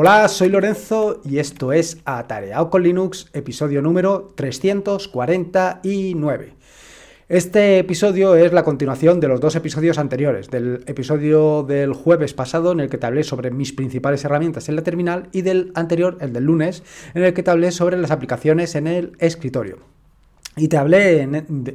Hola, soy Lorenzo y esto es Atareado con Linux, episodio número 349. Este episodio es la continuación de los dos episodios anteriores, del episodio del jueves pasado en el que te hablé sobre mis principales herramientas en la terminal y del anterior, el del lunes, en el que te hablé sobre las aplicaciones en el escritorio. Y te hablé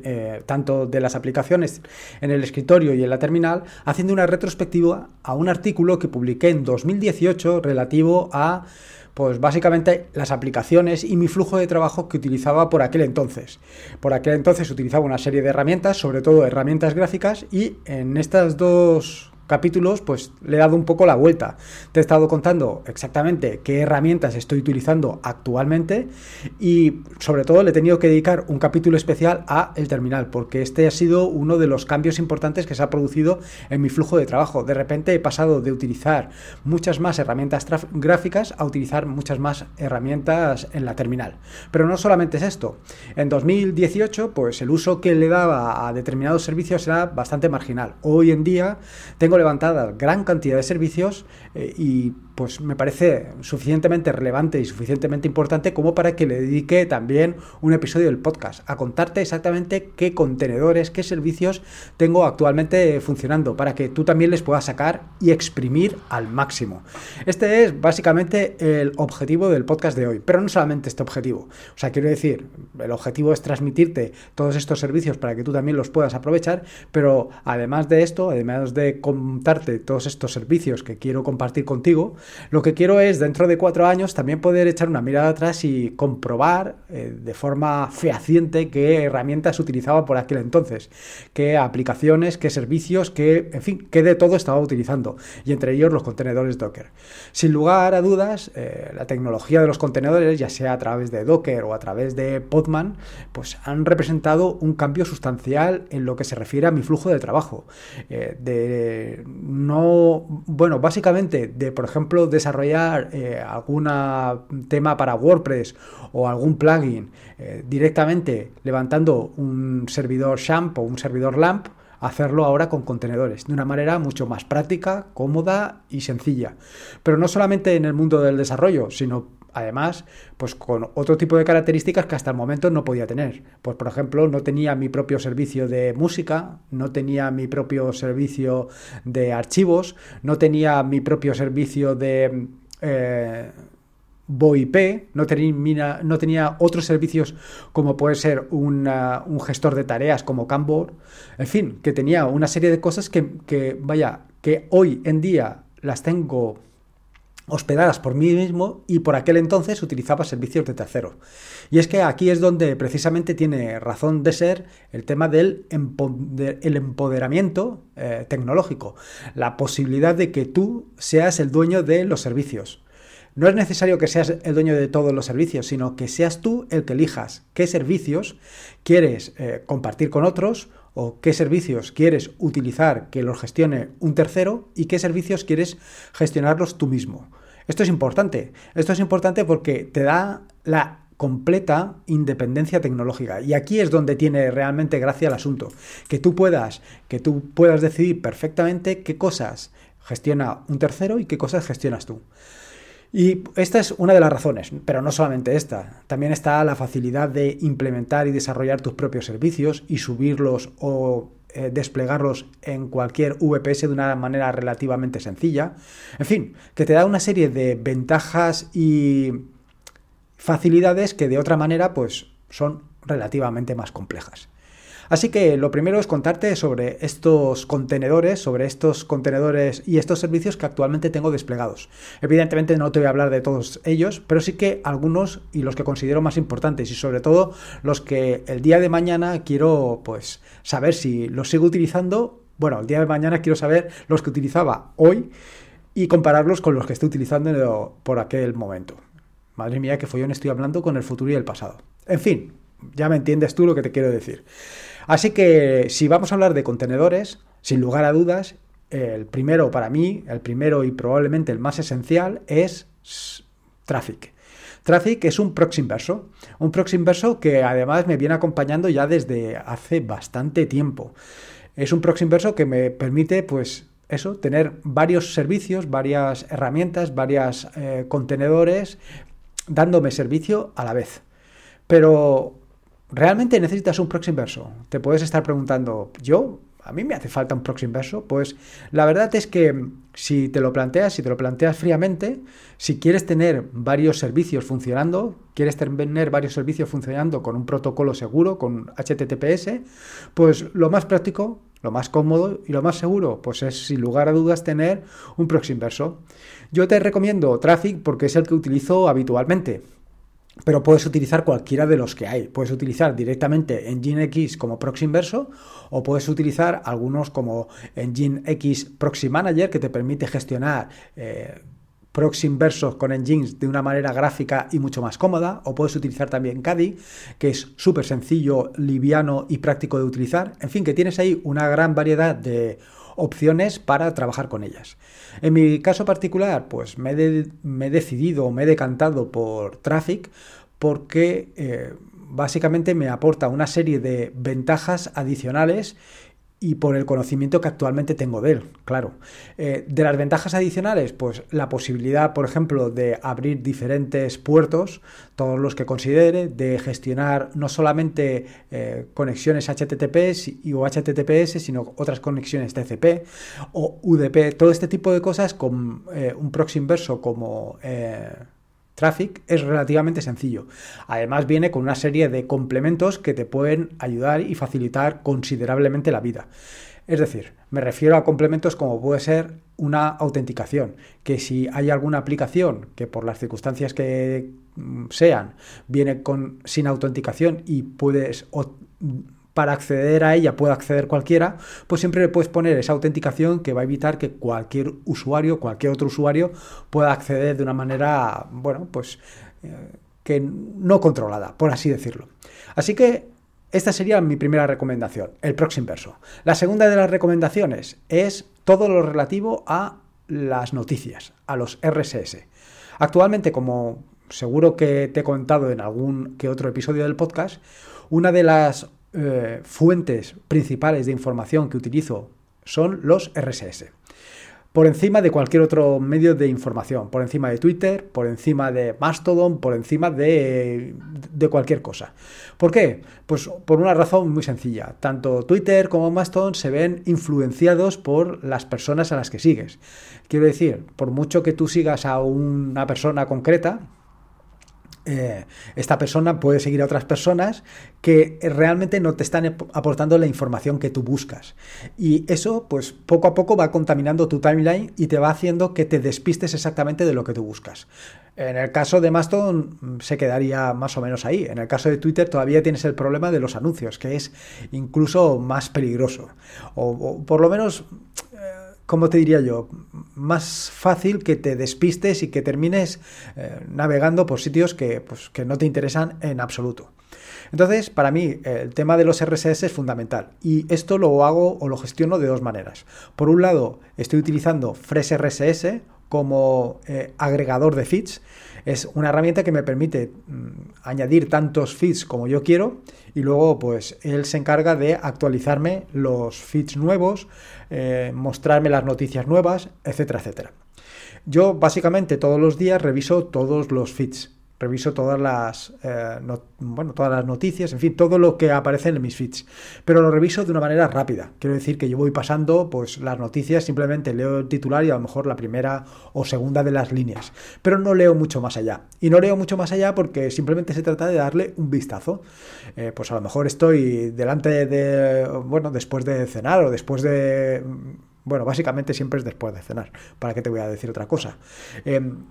eh, tanto de las aplicaciones en el escritorio y en la terminal, haciendo una retrospectiva a un artículo que publiqué en 2018 relativo a, pues básicamente las aplicaciones y mi flujo de trabajo que utilizaba por aquel entonces. Por aquel entonces utilizaba una serie de herramientas, sobre todo herramientas gráficas, y en estas dos capítulos, pues le he dado un poco la vuelta. Te he estado contando exactamente qué herramientas estoy utilizando actualmente y sobre todo le he tenido que dedicar un capítulo especial a el terminal, porque este ha sido uno de los cambios importantes que se ha producido en mi flujo de trabajo. De repente he pasado de utilizar muchas más herramientas gráficas a utilizar muchas más herramientas en la terminal. Pero no solamente es esto. En 2018, pues el uso que le daba a determinados servicios era bastante marginal. Hoy en día tengo levantada gran cantidad de servicios eh, y pues me parece suficientemente relevante y suficientemente importante como para que le dedique también un episodio del podcast a contarte exactamente qué contenedores, qué servicios tengo actualmente funcionando para que tú también les puedas sacar y exprimir al máximo. Este es básicamente el objetivo del podcast de hoy, pero no solamente este objetivo. O sea, quiero decir, el objetivo es transmitirte todos estos servicios para que tú también los puedas aprovechar, pero además de esto, además de contarte todos estos servicios que quiero compartir contigo, lo que quiero es, dentro de cuatro años, también poder echar una mirada atrás y comprobar eh, de forma fehaciente qué herramientas utilizaba por aquel entonces, qué aplicaciones, qué servicios, qué, en fin, qué de todo estaba utilizando, y entre ellos los contenedores Docker. Sin lugar a dudas, eh, la tecnología de los contenedores, ya sea a través de Docker o a través de Podman, pues han representado un cambio sustancial en lo que se refiere a mi flujo de trabajo. Eh, de no, bueno, básicamente de, por ejemplo, desarrollar eh, algún tema para WordPress o algún plugin eh, directamente levantando un servidor SHAMP o un servidor LAMP, hacerlo ahora con contenedores, de una manera mucho más práctica, cómoda y sencilla. Pero no solamente en el mundo del desarrollo, sino además, pues con otro tipo de características que hasta el momento no podía tener. Pues por ejemplo, no tenía mi propio servicio de música, no tenía mi propio servicio de archivos, no tenía mi propio servicio de eh, VoIP, no tenía, otros servicios como puede ser un gestor de tareas como Canvor, en fin, que tenía una serie de cosas que, vaya, que hoy en día las tengo hospedadas por mí mismo y por aquel entonces utilizaba servicios de tercero. Y es que aquí es donde precisamente tiene razón de ser el tema del empoderamiento eh, tecnológico, la posibilidad de que tú seas el dueño de los servicios. No es necesario que seas el dueño de todos los servicios, sino que seas tú el que elijas qué servicios quieres eh, compartir con otros o qué servicios quieres utilizar que los gestione un tercero y qué servicios quieres gestionarlos tú mismo. Esto es importante. Esto es importante porque te da la completa independencia tecnológica. Y aquí es donde tiene realmente gracia el asunto. Que tú puedas, que tú puedas decidir perfectamente qué cosas gestiona un tercero y qué cosas gestionas tú. Y esta es una de las razones, pero no solamente esta. También está la facilidad de implementar y desarrollar tus propios servicios y subirlos o eh, desplegarlos en cualquier VPS de una manera relativamente sencilla. En fin, que te da una serie de ventajas y facilidades que de otra manera pues son relativamente más complejas. Así que lo primero es contarte sobre estos contenedores, sobre estos contenedores y estos servicios que actualmente tengo desplegados. Evidentemente no te voy a hablar de todos ellos, pero sí que algunos y los que considero más importantes y sobre todo los que el día de mañana quiero pues saber si los sigo utilizando. Bueno, el día de mañana quiero saber los que utilizaba hoy y compararlos con los que estoy utilizando por aquel momento. Madre mía, que follón estoy hablando con el futuro y el pasado. En fin, ya me entiendes tú lo que te quiero decir. Así que si vamos a hablar de contenedores, sin lugar a dudas, el primero para mí, el primero y probablemente el más esencial es Traffic. Traffic es un proxy inverso, un proxy inverso que además me viene acompañando ya desde hace bastante tiempo. Es un proxy inverso que me permite pues eso, tener varios servicios, varias herramientas, varios eh, contenedores dándome servicio a la vez. Pero ¿realmente necesitas un proxy inverso? Te puedes estar preguntando, ¿yo? ¿A mí me hace falta un proxy inverso? Pues la verdad es que si te lo planteas, si te lo planteas fríamente, si quieres tener varios servicios funcionando, quieres tener varios servicios funcionando con un protocolo seguro, con HTTPS, pues lo más práctico, lo más cómodo y lo más seguro, pues es sin lugar a dudas tener un proxy inverso. Yo te recomiendo Traffic porque es el que utilizo habitualmente. Pero puedes utilizar cualquiera de los que hay. Puedes utilizar directamente Nginx como proxy inverso o puedes utilizar algunos como Nginx Proxy Manager que te permite gestionar eh, proxy inversos con Nginx de una manera gráfica y mucho más cómoda. O puedes utilizar también Kadi, que es súper sencillo, liviano y práctico de utilizar. En fin, que tienes ahí una gran variedad de opciones para trabajar con ellas. En mi caso particular, pues me he, decidido, me he decantado por Traffic porque eh, básicamente me aporta una serie de ventajas adicionales y por el conocimiento que actualmente tengo de él, claro. Eh, de las ventajas adicionales, pues la posibilidad, por ejemplo, de abrir diferentes puertos, todos los que considere, de gestionar no solamente eh, conexiones HTTPS y, o HTTPS, sino otras conexiones TCP o UDP, todo este tipo de cosas con eh, un proxy inverso como Traffic es relativamente sencillo. Además viene con una serie de complementos que te pueden ayudar y facilitar considerablemente la vida. Es decir, me refiero a complementos como puede ser una autenticación, que si hay alguna aplicación que por las circunstancias que mm, sean viene con sin autenticación y puedes para acceder a ella puede acceder cualquiera, pues siempre le puedes poner esa autenticación que va a evitar que cualquier usuario, cualquier otro usuario pueda acceder de una manera, bueno, pues eh, que no controlada, por así decirlo. Así que esta sería mi primera recomendación, el proxy inverso. La segunda de las recomendaciones es todo lo relativo a las noticias, a los RSS. Actualmente, como seguro que te he contado en algún que otro episodio del podcast, una de las eh, fuentes principales de información que utilizo son los RSS. Por encima de cualquier otro medio de información, por encima de Twitter, por encima de Mastodon, por encima de, de cualquier cosa. ¿Por qué? Pues por una razón muy sencilla. Tanto Twitter como Mastodon se ven influenciados por las personas a las que sigues. Quiero decir, por mucho que tú sigas a una persona concreta, eh, esta persona puede seguir a otras personas que realmente no te están aportando la información que tú buscas. Y eso, pues poco a poco va contaminando tu timeline y te va haciendo que te despistes exactamente de lo que tú buscas. En el caso de Mastodon mm, se quedaría más o menos ahí. En el caso de Twitter todavía tienes el problema de los anuncios, que es incluso más peligroso. o por lo menos ¿cómo te diría yo? Más fácil que te despistes y que termines eh, navegando por sitios que, pues, que no te interesan en absoluto. Entonces, para mí, el tema de los RSS es fundamental. Y esto lo hago o lo gestiono de dos maneras. Por un lado, estoy utilizando FreshRSS como eh, agregador de feeds. Es una herramienta que me permite mm, añadir tantos feeds como yo quiero y luego pues él se encarga de actualizarme los feeds nuevos, eh, mostrarme las noticias nuevas, etcétera, etcétera. Yo básicamente todos los días reviso todos los feeds reviso todas las, eh, bueno, todas las noticias, en fin, todo lo que aparece en mis feeds. Pero lo reviso de una manera rápida. Quiero decir que yo voy pasando pues, las noticias, simplemente leo el titular y a lo mejor la primera o segunda de las líneas. Pero no leo mucho más allá. Y no leo mucho más allá porque simplemente se trata de darle un vistazo. Eh, pues a lo mejor estoy delante de, bueno, después de cenar o después de... Bueno, básicamente siempre es después de cenar. ¿Para qué te voy a decir otra cosa? Em,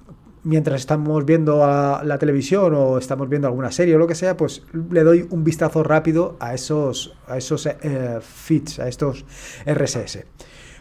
mientras estamos viendo la televisión o estamos viendo alguna serie o lo que sea, pues le doy un vistazo rápido a esos, a esos eh, feeds, a estos RSS.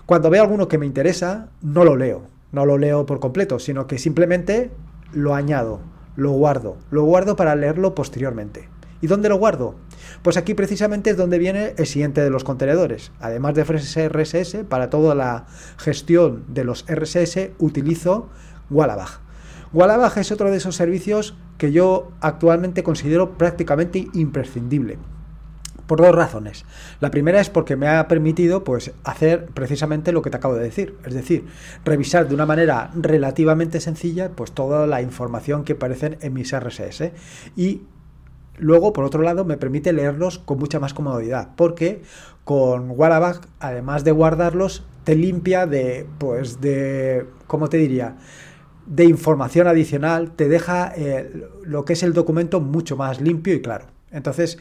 Cuando veo alguno que me interesa, no lo leo, no lo leo por completo, sino que simplemente lo añado, lo guardo, lo guardo para leerlo posteriormente. ¿Y dónde lo guardo? Pues aquí precisamente es donde viene el siguiente de los contenedores. Además de RSS, para toda la gestión de los RSS utilizo Wallabag. Wallabag es otro de esos servicios que yo actualmente considero prácticamente imprescindible. Por dos razones. La primera es porque me ha permitido pues, hacer precisamente lo que te acabo de decir, es decir, revisar de una manera relativamente sencilla pues, toda la información que aparece en mis RSS y Luego, por otro lado, me permite leerlos con mucha más comodidad, porque con Wallaback, además de guardarlos, te limpia de, pues, de, ¿cómo te diría? De información adicional, te deja eh, lo que es el documento mucho más limpio y claro. Entonces,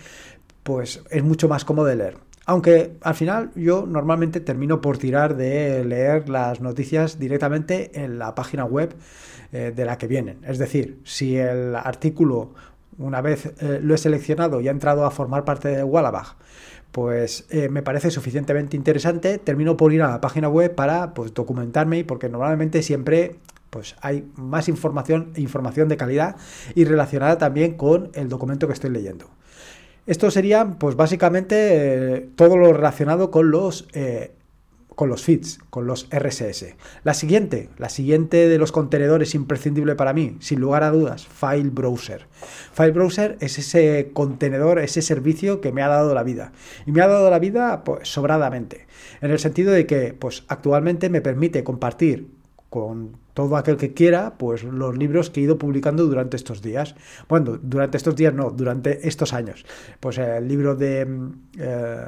pues es mucho más cómodo de leer. Aunque al final yo normalmente termino por tirar de leer las noticias directamente en la página web eh, de la que vienen. Es decir, si el artículo, una vez eh, lo he seleccionado y ha entrado a formar parte de Wallabag, pues me parece suficientemente interesante, termino por ir a la página web para pues, documentarme, porque normalmente siempre pues hay más información información de calidad y relacionada también con el documento que estoy leyendo. Esto sería, pues básicamente, eh, todo lo relacionado con los, eh, con los feeds, con los RSS. La siguiente, la siguiente de los contenedores imprescindible para mí, sin lugar a dudas, File Browser. File Browser es ese contenedor, ese servicio que me ha dado la vida. Y me ha dado la vida, pues, sobradamente. En el sentido de que, pues, actualmente me permite compartir con todo aquel que quiera, pues los libros que he ido publicando durante estos días. Bueno, durante estos días no, durante estos años. Pues el libro de... Mm, eh,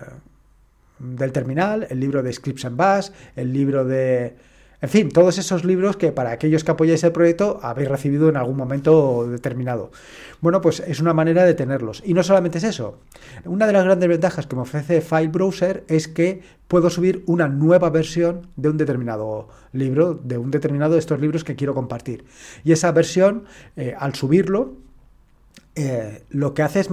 del terminal, el libro de Scripts and Bash, el libro de en fin, todos esos libros que para aquellos que apoyáis el proyecto habéis recibido en algún momento determinado. Bueno, pues es una manera de tenerlos. Y no solamente es eso. Una de las grandes ventajas que me ofrece File Browser es que puedo subir una nueva versión de un determinado libro, de un determinado de estos libros que quiero compartir. Y esa versión, eh, al subirlo, eh, lo que hace es,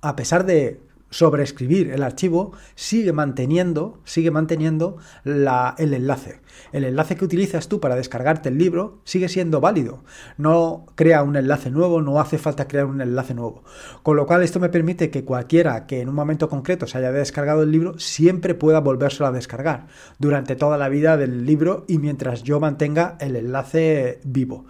a pesar de sobreescribir el archivo, sigue manteniendo, sigue manteniendo el enlace. El enlace que utilizas tú para descargarte el libro sigue siendo válido. No crea un enlace nuevo, no hace falta crear un enlace nuevo. Con lo cual esto me permite que cualquiera que en un momento concreto se haya descargado el libro siempre pueda volvérselo a descargar durante toda la vida del libro y mientras yo mantenga el enlace vivo.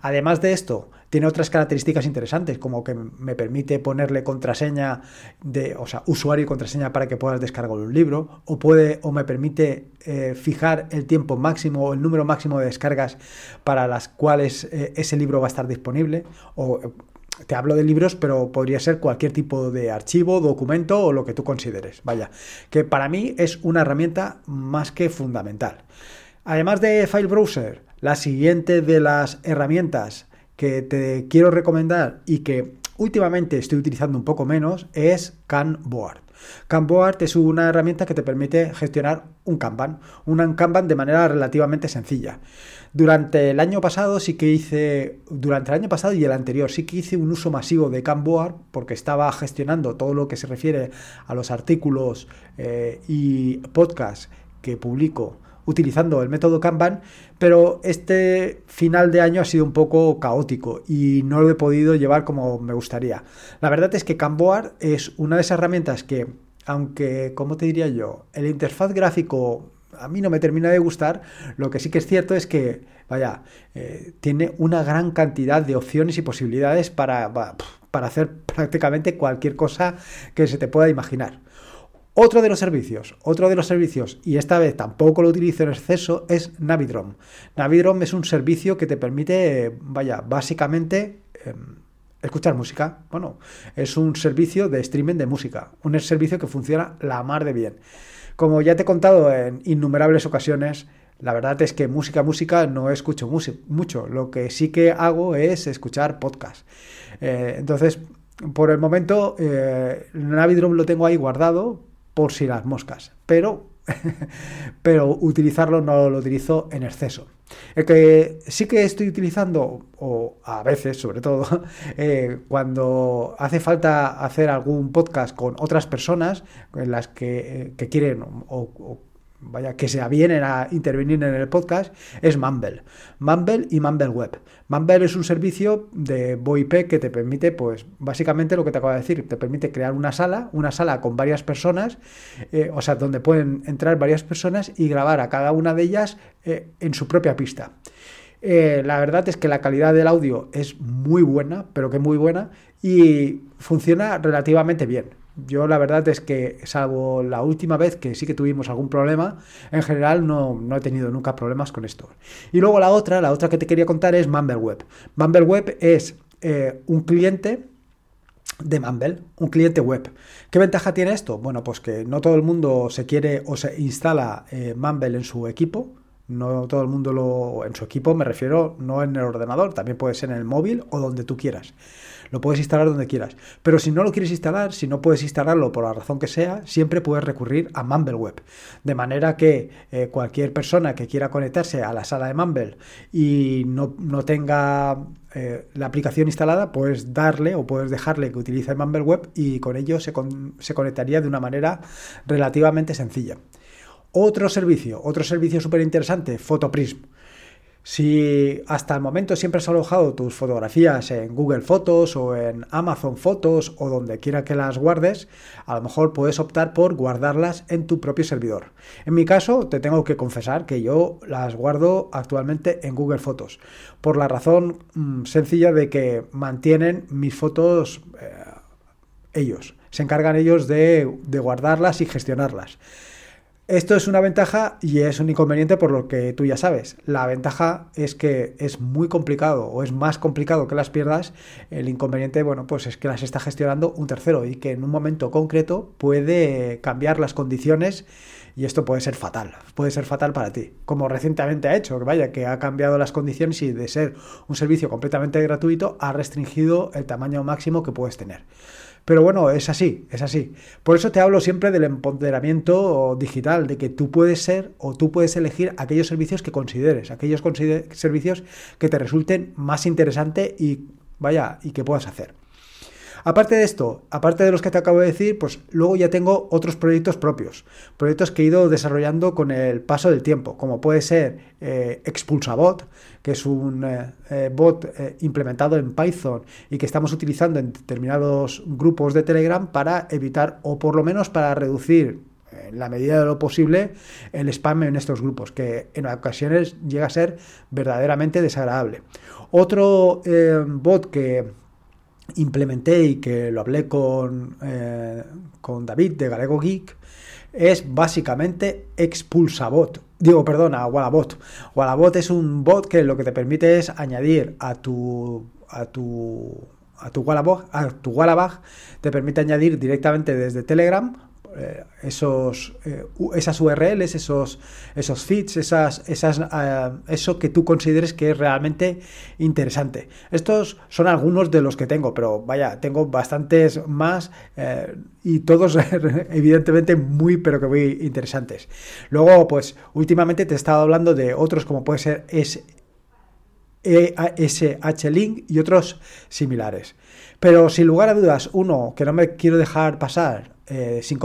Además de esto, tiene otras características interesantes, como que me permite ponerle contraseña de, o sea, usuario y contraseña para que puedas descargar un libro, o puede, o me permite eh, fijar el tiempo máximo o el número máximo de descargas para las cuales eh, ese libro va a estar disponible, o te hablo de libros, pero podría ser cualquier tipo de archivo, documento o lo que tú consideres. Vaya, que para mí es una herramienta más que fundamental. Además de File Browser, la siguiente de las herramientas que te quiero recomendar y que últimamente estoy utilizando un poco menos es Canboard. Canboard es una herramienta que te permite gestionar un Kanban, un Kanban de manera relativamente sencilla. Durante el año pasado sí que hice, durante el año pasado y el anterior sí que hice un uso masivo de Canboard porque estaba gestionando todo lo que se refiere a los artículos eh, y podcasts que publico utilizando el método Kanban, pero este final de año ha sido un poco caótico y no lo he podido llevar como me gustaría. La verdad es que Canboard es una de esas herramientas que, aunque, ¿cómo te diría yo? El interfaz gráfico a mí no me termina de gustar, lo que sí que es cierto es que, vaya, eh, tiene una gran cantidad de opciones y posibilidades para, para hacer prácticamente cualquier cosa que se te pueda imaginar. Otro de los servicios, otro de los servicios, y esta vez tampoco lo utilizo en exceso, es Navidrom. Navidrom es un servicio que te permite, vaya, básicamente em, escuchar música. Bueno, es un servicio de streaming de música, un servicio que funciona la mar de bien. Como ya te he contado en innumerables ocasiones, la verdad es que música, música no escucho mucho. Lo que sí que hago es escuchar podcast. Eh, entonces, por el momento, eh, Navidrom lo tengo ahí guardado por si las moscas, pero, pero utilizarlo no lo utilizo en exceso. Que sí que estoy utilizando, o a veces sobre todo, eh, cuando hace falta hacer algún podcast con otras personas en las que, eh, quieren o, vaya, que se avienen a intervenir en el podcast, es Mumble. Mumble y Mumble Web. Mumble es un servicio de VoIP que te permite, pues, básicamente lo que te acabo de decir, te permite crear una sala, una sala con varias personas, eh, o sea, donde pueden entrar varias personas y grabar a cada una de ellas eh, en su propia pista. Eh, la verdad es que la calidad del audio es muy buena, pero que muy buena, y funciona relativamente bien Yo la verdad es que, salvo la última vez que sí que tuvimos algún problema, en general no, no he tenido nunca problemas con esto. Y luego la otra, la otra que te quería contar es MumbleWeb. MumbleWeb es eh, un cliente de Mumble, un cliente web. ¿Qué ventaja tiene esto? Bueno, pues que no todo el mundo se quiere o se instala eh, Mumble en su equipo. No todo el mundo lo. En su equipo me refiero no en el ordenador, también puede ser en el móvil o donde tú quieras. Lo puedes instalar donde quieras. Pero si no lo quieres instalar, si no puedes instalarlo por la razón que sea, siempre puedes recurrir a Mumble Web. De manera que eh, cualquier persona que quiera conectarse a la sala de Mumble y no, tenga eh, la aplicación instalada, puedes darle o puedes dejarle que utilice Mumble Web y con ello se, se conectaría de una manera relativamente sencilla. Otro servicio, otro servicio súper interesante, Photoprism. Si hasta el momento siempre has alojado tus fotografías en Google Fotos o en Amazon Fotos o donde quiera que las guardes, a lo mejor puedes optar por guardarlas en tu propio servidor. En mi caso, te tengo que confesar que yo las guardo actualmente en Google Fotos, por la razón mm, sencilla de que mantienen mis fotos eh, ellos, se encargan ellos de guardarlas y gestionarlas. Esto es una ventaja y es un inconveniente por lo que tú ya sabes. La ventaja es que es muy complicado o es más complicado que las pierdas. El inconveniente, bueno, pues es que las está gestionando un tercero y que en un momento concreto puede cambiar las condiciones y esto puede ser fatal, puede ser fatal para ti, como recientemente ha hecho, que vaya, que ha cambiado las condiciones y de ser un servicio completamente gratuito ha restringido el tamaño máximo que puedes tener. Pero bueno, es así, es así. Por eso te hablo siempre del empoderamiento digital, de que tú puedes ser o tú puedes elegir aquellos servicios que consideres, aquellos servicios que te resulten más interesantes y vaya, y que puedas hacer. Aparte de esto, aparte de los que te acabo de decir, pues luego ya tengo otros proyectos propios, proyectos que he ido desarrollando con el paso del tiempo, como puede ser eh, Expulsabot, que es un eh, eh, bot implementado en Python y que estamos utilizando en determinados grupos de Telegram para evitar o por lo menos para reducir en la medida de lo posible el spam en estos grupos, que en ocasiones llega a ser verdaderamente desagradable. Otro bot que, implementé y que lo hablé con, eh, con David de Galego Geek es básicamente Expulsabot. Digo, perdona, Wallabot. Wallabot es un bot que lo que te permite es añadir a tu a tu a tu Wallabot, a tu Wallabag, te permite añadir directamente desde Telegram esos, eh, esas URLs, esos, esos feeds, esas, esas, eh, eso que tú consideres que es realmente interesante. Estos son algunos de los que tengo, pero vaya, tengo bastantes más y todos evidentemente muy, pero que muy interesantes. Luego, pues últimamente te he estado hablando de otros como puede ser SH-Link y otros similares. Pero sin lugar a dudas, uno que no me quiero dejar pasar eh, sin,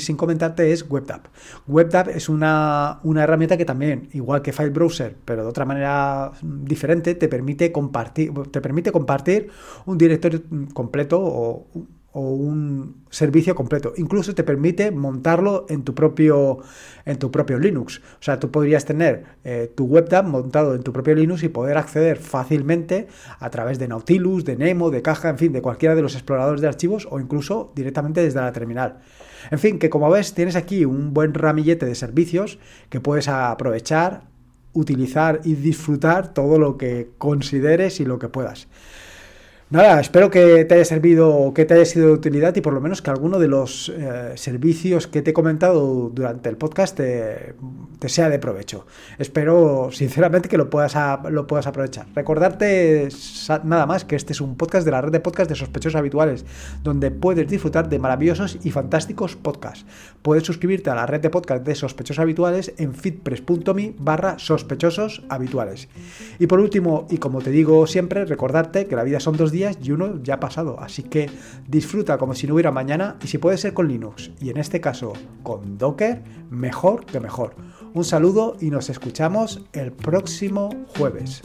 sin, comentarte es WebDAV. WebDAV es una, una, herramienta que también, igual que File Browser, pero de otra manera diferente, te permite compartir, te permite compartir un directorio completo o o un servicio completo. Incluso te permite montarlo en tu propio, en tu propio Linux. O sea, tú podrías tener eh, tu webcam montado en tu propio Linux y poder acceder fácilmente a través de Nautilus, de Nemo, de Caja, en fin, de cualquiera de los exploradores de archivos o incluso directamente desde la terminal. En fin, que como ves, tienes aquí un buen ramillete de servicios que puedes aprovechar, utilizar y disfrutar todo lo que consideres y lo que puedas. Nada, espero que te haya servido, que te haya sido de utilidad y por lo menos que alguno de los eh, servicios que te he comentado durante el podcast te, sea de provecho. Espero sinceramente que lo puedas, lo puedas aprovechar. Recordarte nada más que este es un podcast de la red de podcast de sospechosos habituales, donde puedes disfrutar de maravillosos y fantásticos podcasts. Puedes suscribirte a la red de podcast de sospechosos habituales en fitpress.me barra sospechosos habituales. Y por último, y como te digo siempre, recordarte que la vida son dos días y uno ya ha pasado. Así que disfruta como si no hubiera mañana y si puede ser con Linux y en este caso con Docker, mejor que mejor. Un saludo y nos escuchamos el próximo jueves.